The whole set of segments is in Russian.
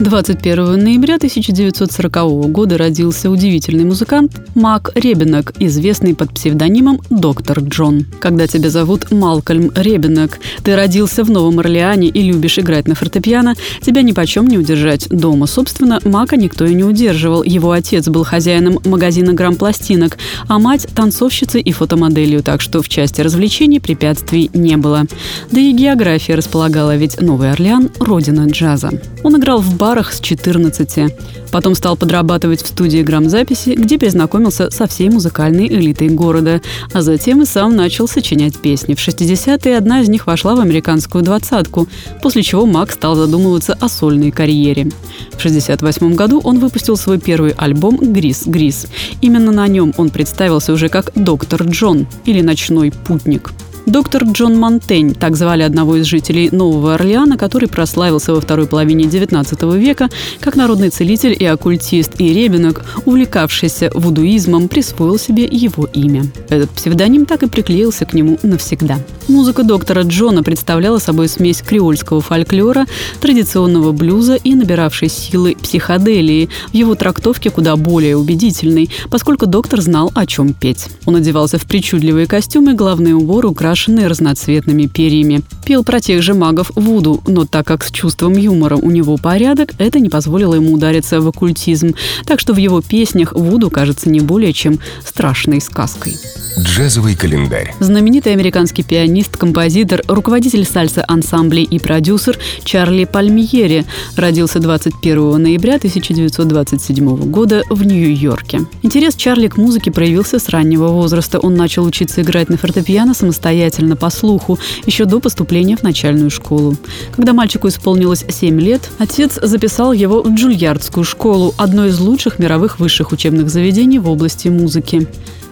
21 ноября 1940 года родился удивительный музыкант Мак Ребенок, известный под псевдонимом Доктор Джон. Когда тебя зовут Малкольм Ребенок, ты родился в Новом Орлеане и любишь играть на фортепиано, тебя ни почем не удержать дома. Собственно, Мака никто и не удерживал. Его отец был хозяином магазина грамм-пластинок, а мать – танцовщицей и фотомоделью, так что в части развлечений препятствий не было. Да и география располагала, ведь Новый Орлеан – родина джаза. Он играл в бар барах с 14. Потом стал подрабатывать в студии грамзаписи, где перезнакомился со всей музыкальной элитой города, а затем и сам начал сочинять песни. В 60-е одна из них вошла в американскую двадцатку, после чего Мак стал задумываться о сольной карьере. В 68 году он выпустил свой первый альбом «Грис Грис». Именно на нем он представился уже как «Доктор Джон» или «Ночной путник». Доктор Джон Монтень, так звали одного из жителей Нового Орлеана, который прославился во второй половине XIX века как народный целитель и оккультист, и ребенок, увлекавшийся вудуизмом, присвоил себе его имя. Этот псевдоним так и приклеился к нему навсегда. Музыка доктора Джона представляла собой смесь креольского фольклора, традиционного блюза и набиравшей силы психоделии, в его трактовке куда более убедительной, поскольку доктор знал, о чем петь. Он одевался в причудливые костюмы, главный убор украшен украшенный разноцветными перьями. Пел про тех же магов Вуду, но так как с чувством юмора у него порядок, это не позволило ему удариться в оккультизм. Так что в его песнях Вуду кажется не более чем страшной сказкой. Джазовый календарь. Знаменитый американский пианист, композитор, руководитель сальса-ансамблей и продюсер Чарли Пальмиери родился 21 ноября 1927 года в Нью-Йорке. Интерес Чарли к музыке проявился с раннего возраста. Он начал учиться играть на фортепиано самостоятельно по слуху еще до поступления в начальную школу. Когда мальчику исполнилось 7 лет, отец записал его в Джульярдскую школу, одно из лучших мировых высших учебных заведений в области музыки.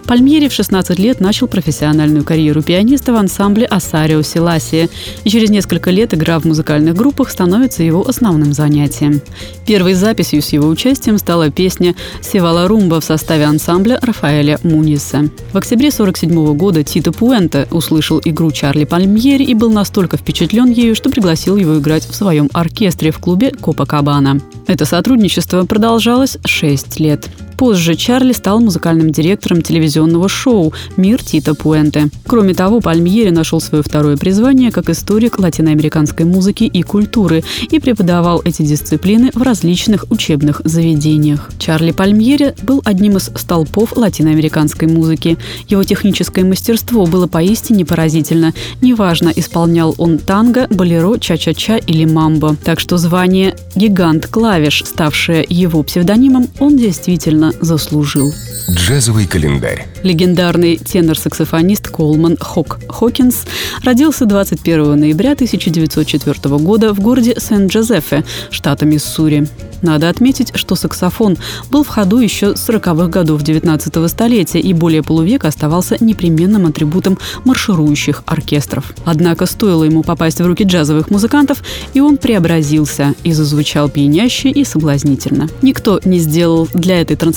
Пальмьери в 16 лет начал профессиональную карьеру пианиста в ансамбле Асарио Селасия, и через несколько лет игра в музыкальных группах становится его основным занятием. Первой записью с его участием стала песня «Севала Румба» в составе ансамбля Рафаэля Муниса. В октябре 1947 года Тито Пуэнте услышал игру Чарли Пальмьери и был настолько впечатлен ею, что пригласил его играть в своем оркестре в клубе Копа Кабана. Это сотрудничество продолжалось 6 лет. Позже Чарли стал музыкальным директором телевизионного шоу «Мир Тита Пуэнте». Кроме того, Пальмьери нашел свое второе призвание как историк латиноамериканской музыки и культуры и преподавал эти дисциплины в различных учебных заведениях. Чарли Пальмьери был одним из столпов латиноамериканской музыки. Его техническое мастерство было поистине поразительно. Неважно, исполнял он танго, болеро, ча-ча-ча или мамбо. Так что звание «гигант клавиш», ставшее его псевдонимом, он действительно действительно заслужил. Джазовый календарь. Легендарный тенор-саксофонист Колман Хок Хокинс родился 21 ноября 1904 года в городе Сент-Джозефе, штата Миссури. Надо отметить, что саксофон был в ходу еще с 40-х годов 19 столетия и более полувека оставался непременным атрибутом марширующих оркестров. Однако стоило ему попасть в руки джазовых музыкантов, и он преобразился и зазвучал пьяняще и соблазнительно. Никто не сделал для этой трансформации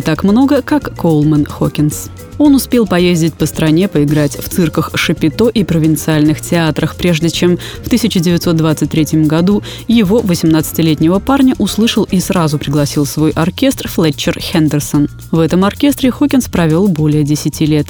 так много, как Коулман Хокинс. Он успел поездить по стране, поиграть в цирках Шапито и провинциальных театрах, прежде чем в 1923 году его 18-летнего парня услышал и сразу пригласил свой оркестр Флетчер Хендерсон. В этом оркестре Хокинс провел более 10 лет.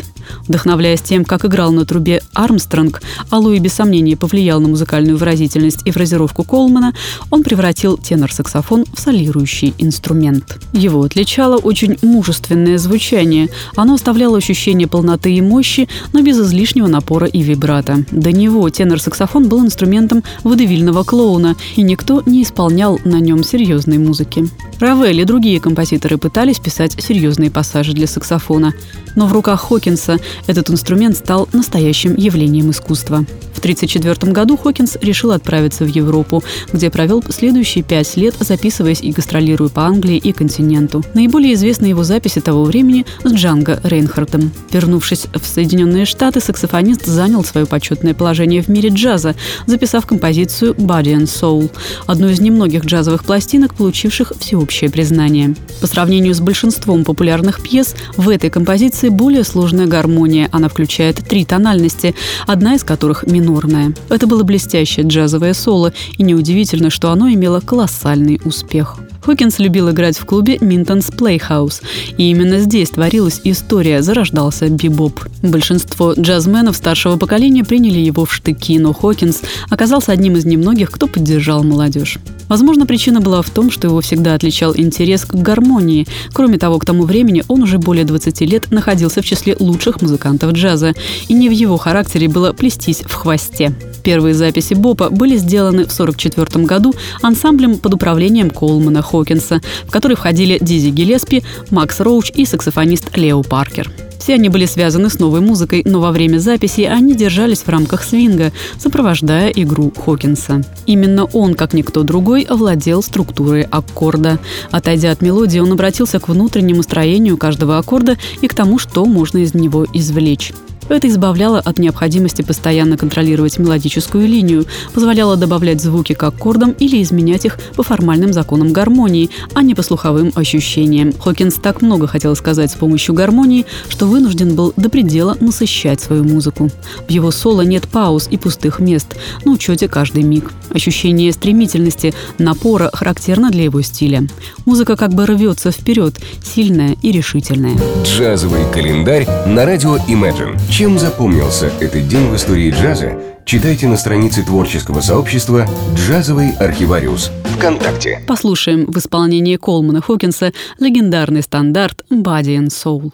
Вдохновляясь тем, как играл на трубе Армстронг, а Луи без сомнения повлиял на музыкальную выразительность и фразировку Колмана, он превратил тенор-саксофон в солирующий инструмент. Его отличало очень мужественное звучание. Оно оставляло ощущение полноты и мощи, но без излишнего напора и вибрато. До него тенор-саксофон был инструментом водевильного клоуна, и никто не исполнял на нем серьезной музыки. Равель и другие композиторы пытались писать серьезные пассажи для саксофона, но в руках Хокинса этот инструмент стал настоящим явлением искусства. В 1934 году Хокинс решил отправиться в Европу, где провел следующие пять лет, записываясь и гастролируя по Англии и континенту. Наиболее известны его записи того времени с Джанго Рейнхардтом. Вернувшись в Соединенные Штаты, саксофонист занял свое почетное положение в мире джаза, записав композицию «Body and Soul», одну из немногих джазовых пластинок, получивших всеобщее признание. По сравнению с большинством популярных пьес, в этой композиции более сложная гармония. Она включает три тональности, одна из которых минорная. Это было блестящее джазовое соло, и неудивительно, что оно имело колоссальный успех. Хокинс любил играть в клубе Minton's Playhouse, и именно здесь творилась история, зарождался бибоп. Большинство джазменов старшего поколения приняли его в штыки, но Хокинс оказался одним из немногих, кто поддержал молодежь. Возможно, причина была в том, что его всегда отличал интерес к гармонии. Кроме того, к тому времени он уже более 20 лет находился в числе лучших музыкантов джаза, и не в его характере было плестись в хвосте. Первые записи Бопа были сделаны в 1944 году ансамблем под управлением Колмана Хокинса, в который входили Дизи Гелеспи, Макс Роуч и саксофонист Лео Паркер. Все они были связаны с новой музыкой, но во время записи они держались в рамках свинга, сопровождая игру Хокинса. Именно он, как никто другой, овладел структурой аккорда. Отойдя от мелодии, он обратился к внутреннему строению каждого аккорда и к тому, что можно из него извлечь. Это избавляло от необходимости постоянно контролировать мелодическую линию, позволяло добавлять звуки к аккордам или изменять их по формальным законам гармонии, а не по слуховым ощущениям. Хокинс так много хотел сказать с помощью гармонии, что вынужден был до предела насыщать свою музыку. В его соло нет пауз и пустых мест, на учете каждый миг. Ощущение стремительности, напора характерно для его стиля. Музыка как бы рвется вперед, сильная и решительная. Джазовый календарь на радио Imagine. Чем запомнился этот день в истории джаза, читайте на странице творческого сообщества «Джазовый архивариус» ВКонтакте. Послушаем в исполнении Колмана Хокинса легендарный стандарт «Body and Soul».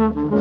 Mm-hmm.